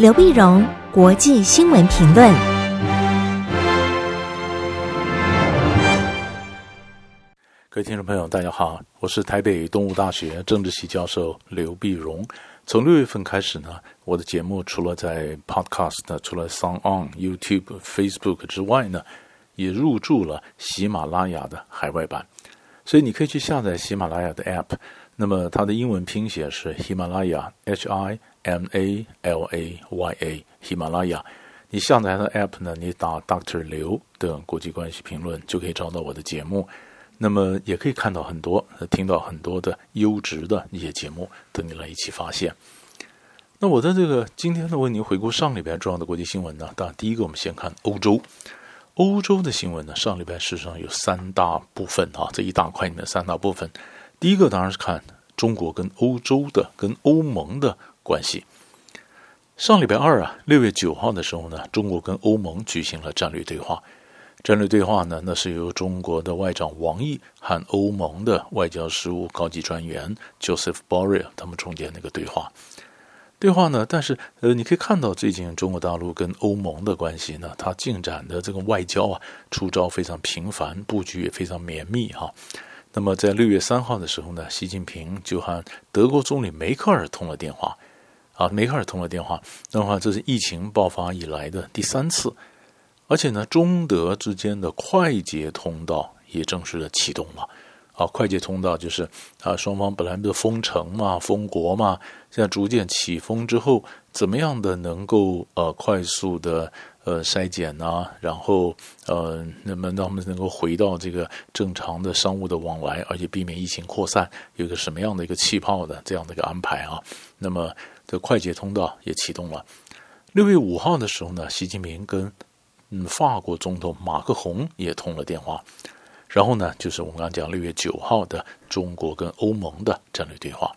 刘碧荣，国际新闻评论。各位听众朋友，大家好，我是台北东吴大学政治系教授刘碧荣。从六月份开始呢，我的节目除了在 Podcast、除了 Song On、YouTube、Facebook 之外呢，也入驻了喜马拉雅的海外版。所以你可以去下载喜马拉雅的 App，那么它的英文拼写是喜马拉雅 H I M A L A Y A，喜马拉雅。你下载它的 App 呢，你打 “Doctor 刘的国际关系评论就可以找到我的节目。那么也可以看到很多、听到很多的优质的一些节目，等你来一起发现。那我在这个今天呢，为您回顾上礼拜重要的国际新闻呢。当然，第一个我们先看欧洲。欧洲的新闻呢，上礼拜事实上有三大部分啊，这一大块里面三大部分。第一个当然是看中国跟欧洲的、跟欧盟的关系。上礼拜二啊，六月九号的时候呢，中国跟欧盟举行了战略对话。战略对话呢，那是由中国的外长王毅和欧盟的外交事务高级专员 Joseph Borrell 他们中间那个对话。对话呢？但是，呃，你可以看到最近中国大陆跟欧盟的关系呢，它进展的这个外交啊，出招非常频繁，布局也非常绵密哈。那么，在六月三号的时候呢，习近平就和德国总理梅克尔通了电话，啊，梅克尔通了电话，那么这是疫情爆发以来的第三次，而且呢，中德之间的快捷通道也正式的启动了。啊，快捷通道就是啊，双方本来不是封城嘛，封国嘛，现在逐渐起封之后，怎么样的能够呃快速的呃筛检啊，然后呃，那么让他们能够回到这个正常的商务的往来，而且避免疫情扩散，有一个什么样的一个气泡的这样的一个安排啊？那么这快捷通道也启动了。六月五号的时候呢，习近平跟嗯法国总统马克宏也通了电话。然后呢，就是我们刚刚讲六月九号的中国跟欧盟的战略对话。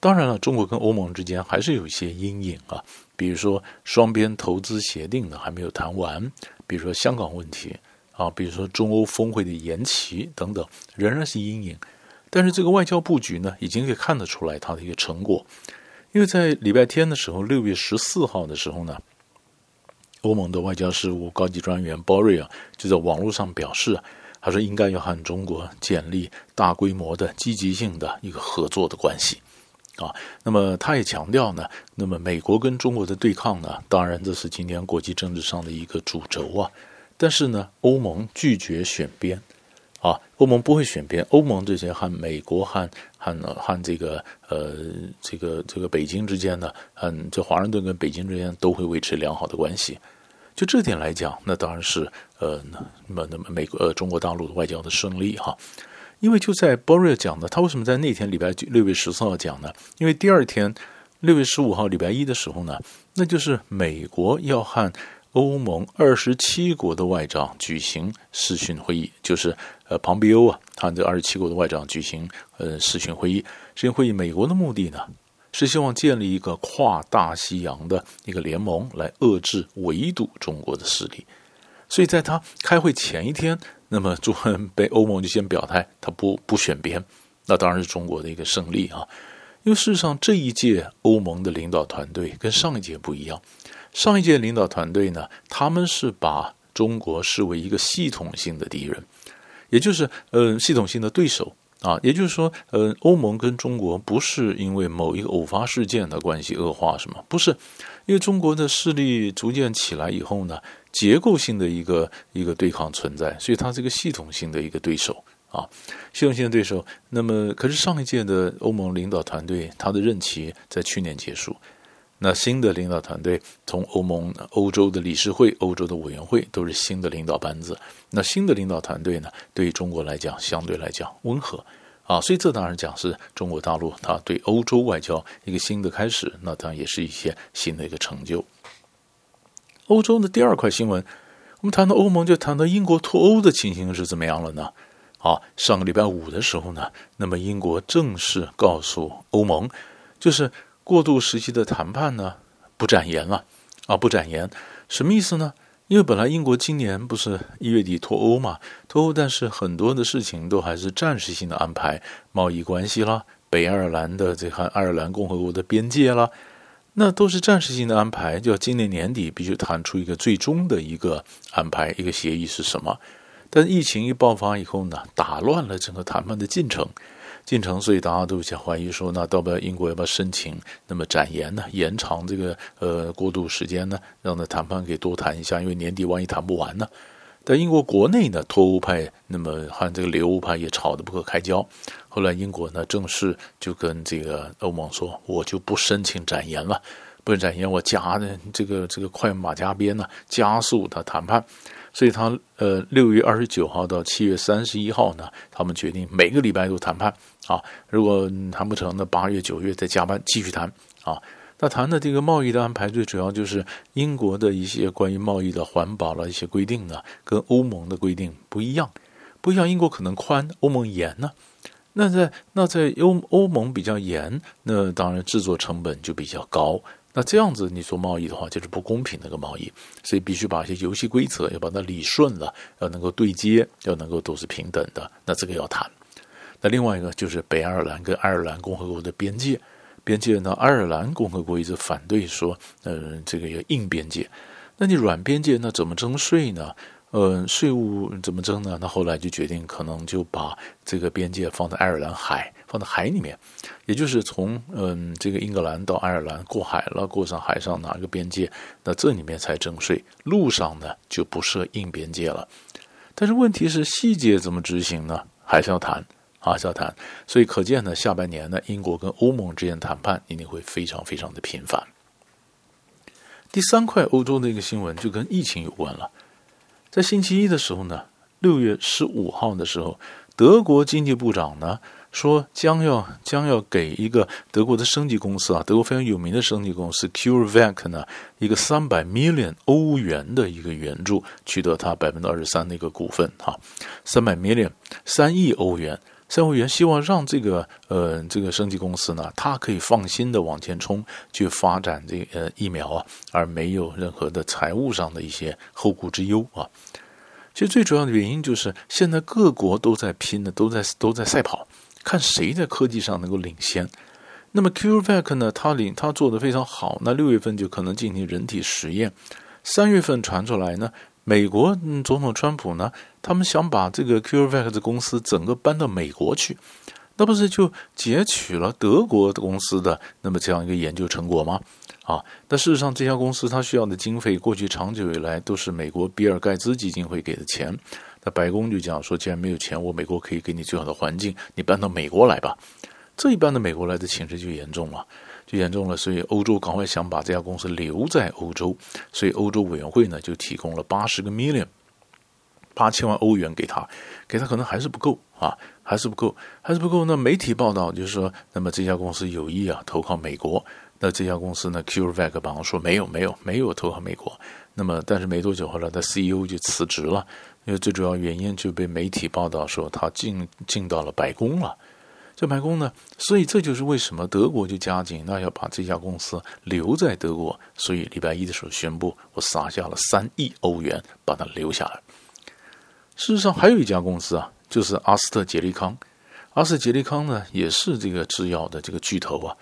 当然了，中国跟欧盟之间还是有一些阴影啊，比如说双边投资协定呢还没有谈完，比如说香港问题啊，比如说中欧峰会的延期等等，仍然是阴影。但是这个外交布局呢，已经可以看得出来它的一个成果，因为在礼拜天的时候，六月十四号的时候呢，欧盟的外交事务高级专员鲍瑞啊就在网络上表示。他说：“应该要和中国建立大规模的积极性的一个合作的关系，啊，那么他也强调呢，那么美国跟中国的对抗呢，当然这是今天国际政治上的一个主轴啊。但是呢，欧盟拒绝选边，啊，欧盟不会选边，欧盟这些和美国和和和这个呃这个这个北京之间呢，嗯，这华盛顿跟北京之间都会维持良好的关系。”就这点来讲，那当然是呃，那么那么美国呃中国大陆的外交的胜利哈，因为就在 Borrell 讲的，他为什么在那天礼拜六月十四号讲呢？因为第二天六月十五号礼拜一的时候呢，那就是美国要和欧盟二十七国的外长举行视讯会议，就是呃庞贝欧啊，他这二十七国的外长举行呃视讯会议，视讯会议美国的目的呢？是希望建立一个跨大西洋的一个联盟，来遏制、围堵中国的势力。所以在他开会前一天，那么朱恩被欧盟就先表态，他不不选边，那当然是中国的一个胜利啊。因为事实上这一届欧盟的领导团队跟上一届不一样，上一届领导团队呢，他们是把中国视为一个系统性的敌人，也就是呃系统性的对手。啊，也就是说，呃，欧盟跟中国不是因为某一个偶发事件的关系恶化，是吗？不是，因为中国的势力逐渐起来以后呢，结构性的一个一个对抗存在，所以它是一个系统性的一个对手啊，系统性的对手。那么，可是上一届的欧盟领导团队，他的任期在去年结束。那新的领导团队，从欧盟、欧洲的理事会、欧洲的委员会都是新的领导班子。那新的领导团队呢，对于中国来讲，相对来讲温和啊，所以这当然讲是中国大陆它对欧洲外交一个新的开始。那当然也是一些新的一个成就。欧洲的第二块新闻，我们谈到欧盟，就谈到英国脱欧的情形是怎么样了呢？啊，上个礼拜五的时候呢，那么英国正式告诉欧盟，就是。过渡时期的谈判呢，不展言了啊，不展言，什么意思呢？因为本来英国今年不是一月底脱欧嘛，脱欧，但是很多的事情都还是暂时性的安排，贸易关系啦，北爱尔兰的这和爱尔兰共和国的边界啦，那都是暂时性的安排，就要今年年底必须谈出一个最终的一个安排，一个协议是什么？但疫情一爆发以后呢，打乱了整个谈判的进程，进程，所以大家都想怀疑说，那到不了英国要不要申请那么展延呢？延长这个呃过渡时间呢？让那谈判给多谈一下，因为年底万一谈不完呢？在英国国内呢，脱欧派那么和这个留欧派也吵得不可开交。后来英国呢，正式就跟这个欧盟说，我就不申请展延了，不展延，我加的这个这个快马加鞭呢，加速他谈判。所以他呃六月二十九号到七月三十一号呢，他们决定每个礼拜都谈判啊。如果谈不成，那八月九月再加班继续谈啊。那谈的这个贸易的安排，最主要就是英国的一些关于贸易的环保的一些规定呢，跟欧盟的规定不一样，不一样。英国可能宽，欧盟严呢。那在那在欧欧盟比较严，那当然制作成本就比较高。那这样子你做贸易的话，就是不公平的一个贸易，所以必须把一些游戏规则要把它理顺了，要能够对接，要能够都是平等的。那这个要谈。那另外一个就是北爱尔兰跟爱尔兰共和国的边界。边界呢？爱尔兰共和国一直反对说，呃，这个要硬边界。那你软边界，那怎么征税呢？呃，税务怎么征呢？那后来就决定，可能就把这个边界放在爱尔兰海，放在海里面，也就是从嗯、这个英格兰到爱尔兰过海了，过上海上哪个边界，那这里面才征税。路上呢就不设硬边界了。但是问题是细节怎么执行呢？还是要谈。啊，是要谈，所以可见呢，下半年呢，英国跟欧盟之间谈判一定会非常非常的频繁。第三块欧洲的一个新闻就跟疫情有关了，在星期一的时候呢，六月十五号的时候，德国经济部长呢说将要将要给一个德国的升级公司啊，德国非常有名的升级公司 CureVac 呢一个三百 million 欧元的一个援助，取得它百分之二十三的一个股份哈，三百 million 三亿欧元。三欧元希望让这个呃这个升级公司呢，它可以放心的往前冲，去发展这个呃疫苗啊，而没有任何的财务上的一些后顾之忧啊。其实最主要的原因就是现在各国都在拼的，都在都在赛跑，看谁在科技上能够领先。那么 CureVac 呢，它领它做得非常好，那六月份就可能进行人体实验，三月份传出来呢。美国、总统川普呢，他们想把这个 CureVac 的公司整个搬到美国去，那不是就截取了德国公司的那么这样一个研究成果吗？啊，那事实上这家公司它需要的经费，过去长久以来都是美国比尔盖茨基金会给的钱。那白宫就讲说，既然没有钱，我美国可以给你最好的环境，你搬到美国来吧。这一搬到美国来的情势就严重了。就严重了，所以欧洲赶快想把这家公司留在欧洲，所以欧洲委员会呢就提供了八十个 million，八千万欧元给他，给他可能还是不够啊，还是不够，还是不够。那媒体报道就是说，那么这家公司有意啊投靠美国，那这家公司呢，CureVac 帮说没有没有没有投靠美国，那么但是没多久后来，他 CEO 就辞职了，因为最主要原因就被媒体报道说他进进到了白宫了。这白宫呢，所以这就是为什么德国就加紧，那要把这家公司留在德国。所以礼拜一的时候宣布，我撒下了三亿欧元把它留下来。事实上，还有一家公司啊，就是阿斯特捷利康。阿斯特捷利康呢，也是这个制药的这个巨头啊。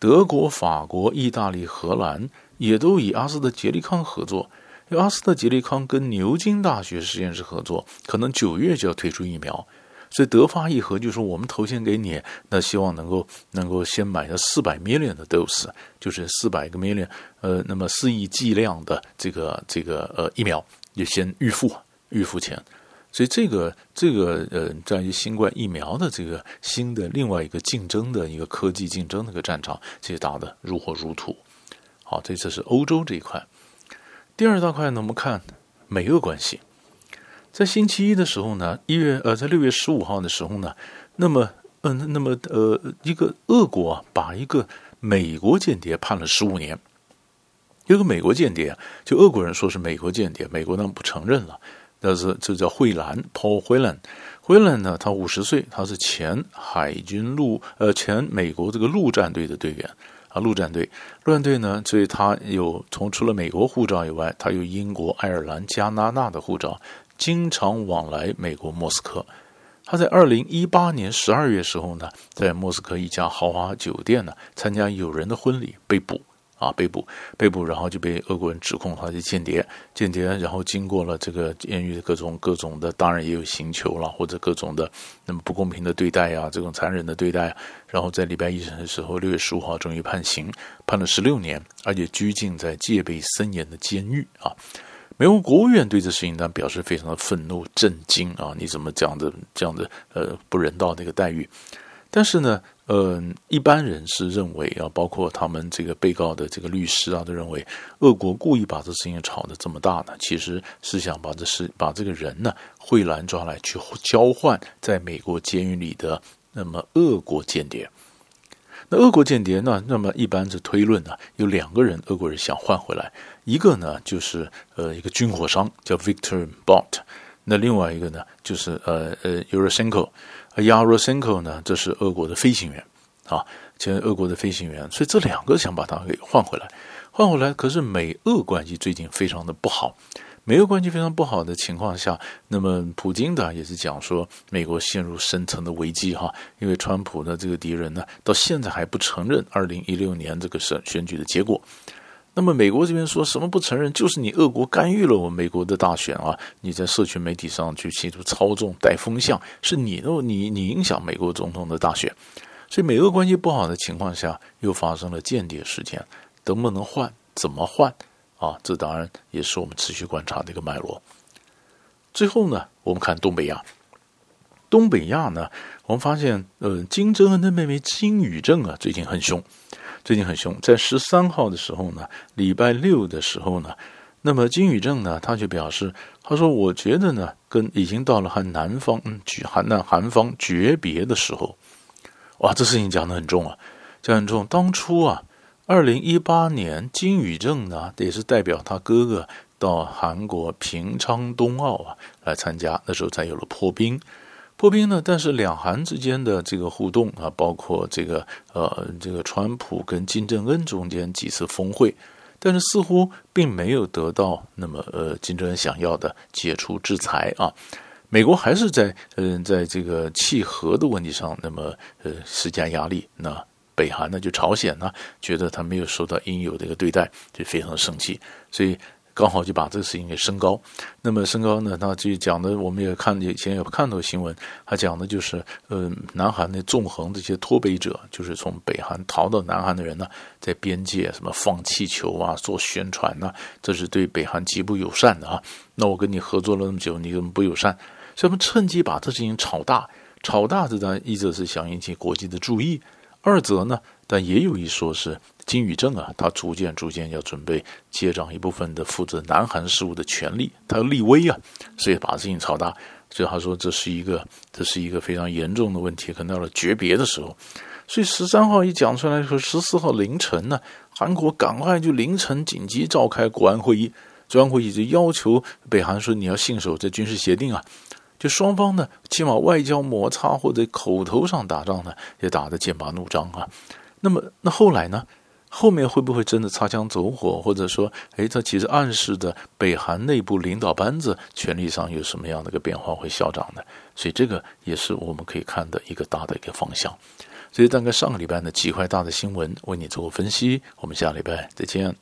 德国、法国、意大利、荷兰也都以阿斯特捷利康合作。因为阿斯特捷利康跟牛津大学实验室合作，可能九月就要推出疫苗。所以德发议和就说，我们投钱给你，那希望能够能够先买了四百 million 的 dose，就是四百个 million，呃，那么四亿剂量的这个这个呃疫苗，就先预付预付钱。所以这个这个呃，在于新冠疫苗的这个新的另外一个竞争的一个科技竞争的一个战场，其实打得如火如荼。好，这次是欧洲这一块。第二大块呢，我们看美俄关系。在星期一的时候呢，一月呃，在六月十五号的时候呢，那么嗯、那么呃，一个俄国啊，把一个美国间谍判了十五年。一个美国间谍，就俄国人说是美国间谍，美国呢不承认了。但是这叫惠兰，Paul Whelan。惠兰呢，他五十岁，他是前海军陆呃前美国这个陆战队的队员啊，陆战队，陆战队呢，所以他有从除了美国护照以外，他有英国、爱尔兰、加拿大的护照。经常往来美国莫斯科，他在二零一八年十二月时候呢，在莫斯科一家豪华酒店呢参加友人的婚礼被捕啊，被捕，被捕，然后就被俄国人指控他是间谍，间谍，然后经过了这个监狱的各种各种的，当然也有刑求了，或者各种的那么不公平的对待呀，这种残忍的对待，然后在礼拜一审的时候，六月十五号终于判刑，判了十六年，而且拘禁在戒备森严的监狱啊。美国国务院对这事情呢表示非常的愤怒、震惊啊！你怎么讲的这样的呃不人道的一个待遇？但是呢，呃，一般人是认为啊，包括他们这个被告的这个律师啊，都认为俄国故意把这事情炒得这么大呢，其实是想把这事把这个人呢惠兰抓来去交换在美国监狱里的那么俄国间谍。那俄国间谍呢？那么一般是推论呢，有两个人，俄国人想换回来。一个呢，就是呃一个军火商叫 Victor Bot。那另外一个呢，就是呃呃 y u r o s e n k o y a r o s e n k o 呢，这是俄国的飞行员啊，前俄国的飞行员。所以这两个想把他给换回来，换回来。可是美俄关系最近非常的不好。美俄关系非常不好的情况下，那么普京的也是讲说，美国陷入深层的危机哈，因为川普的这个敌人呢，到现在还不承认二零一六年这个选选举的结果。那么美国这边说什么不承认，就是你俄国干预了我们美国的大选啊，你在社群媒体上去企图操纵带风向，是你你你影响美国总统的大选，所以美俄关系不好的情况下，又发生了间谍事件，能不能换？怎么换？啊，这当然也是我们持续观察的一个脉络。最后呢，我们看东北亚。东北亚呢，我们发现，呃，金正恩的妹妹金宇正啊，最近很凶，最近很凶。在十三号的时候呢，礼拜六的时候呢，那么金宇正呢，他就表示，他说：“我觉得呢，跟已经到了和南方嗯，韩南韩方诀别的时候。”哇，这事情讲得很重啊，讲很重。当初啊。二零一八年，金宇正呢也是代表他哥哥到韩国平昌冬奥啊来参加，那时候才有了破冰。破冰呢，但是两韩之间的这个互动啊，包括这个呃这个川普跟金正恩中间几次峰会，但是似乎并没有得到那么呃金正恩想要的解除制裁啊。美国还是在嗯、在这个弃核的问题上，那么呃施加压力那。北韩呢，就朝鲜呢，觉得他没有受到应有的一个对待，就非常生气，所以刚好就把这个事情给升高。那么升高呢，他就讲的，我们也看以前有看到新闻，他讲的就是，呃，南韩的纵横这些脱北者，就是从北韩逃到南韩的人呢，在边界什么放气球啊，做宣传呐、这是对北韩极不友善的啊。那我跟你合作了那么久，你怎么不友善？所以我们趁机把这事情炒大，炒大这当然一则是想引起国际的注意。二则呢，但也有一说是金宇正啊，他逐渐逐渐要准备接掌一部分的负责南韩事务的权力，他要立威啊，所以把事情炒大。所以他说这是一个，这是一个非常严重的问题，可能到了诀别的时候。所以十三号一讲出来说，十四号凌晨呢，韩国赶快就凌晨紧急召开国安会议，国安会议就要求北韩说你要信守这军事协定啊。就双方呢，起码外交摩擦或者口头上打仗呢，也打得剑拔弩张啊。那么，那后来呢？后面会不会真的擦枪走火，或者说，哎，他其实暗示着北韩内部领导班子权力上有什么样的一个变化会消长呢？所以这个也是我们可以看的一个大的一个方向。所以大概上个礼拜呢，几块大的新闻为你做过分析。我们下礼拜再见。